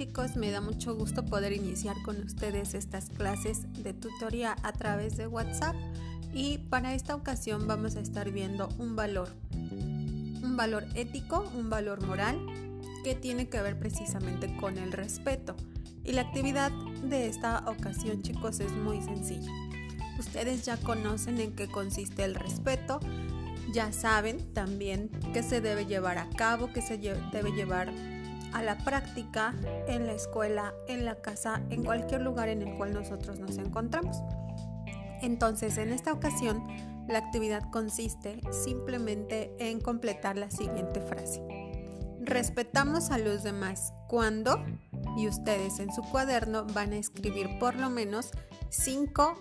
chicos, me da mucho gusto poder iniciar con ustedes estas clases de tutoría a través de WhatsApp y para esta ocasión vamos a estar viendo un valor, un valor ético, un valor moral que tiene que ver precisamente con el respeto. Y la actividad de esta ocasión chicos es muy sencilla. Ustedes ya conocen en qué consiste el respeto, ya saben también que se debe llevar a cabo, que se debe llevar a la práctica en la escuela, en la casa, en cualquier lugar en el cual nosotros nos encontramos. Entonces, en esta ocasión, la actividad consiste simplemente en completar la siguiente frase. Respetamos a los demás cuando, y ustedes en su cuaderno van a escribir por lo menos cinco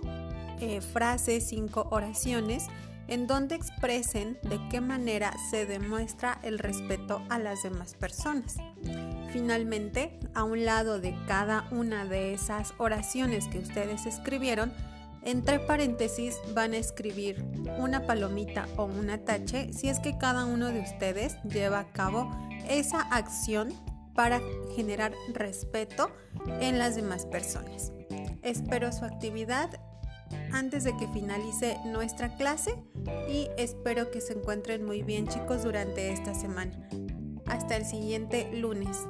eh, frases, cinco oraciones en donde expresen de qué manera se demuestra el respeto a las demás personas. Finalmente, a un lado de cada una de esas oraciones que ustedes escribieron, entre paréntesis van a escribir una palomita o una tache si es que cada uno de ustedes lleva a cabo esa acción para generar respeto en las demás personas. Espero su actividad antes de que finalice nuestra clase y espero que se encuentren muy bien chicos durante esta semana. Hasta el siguiente lunes.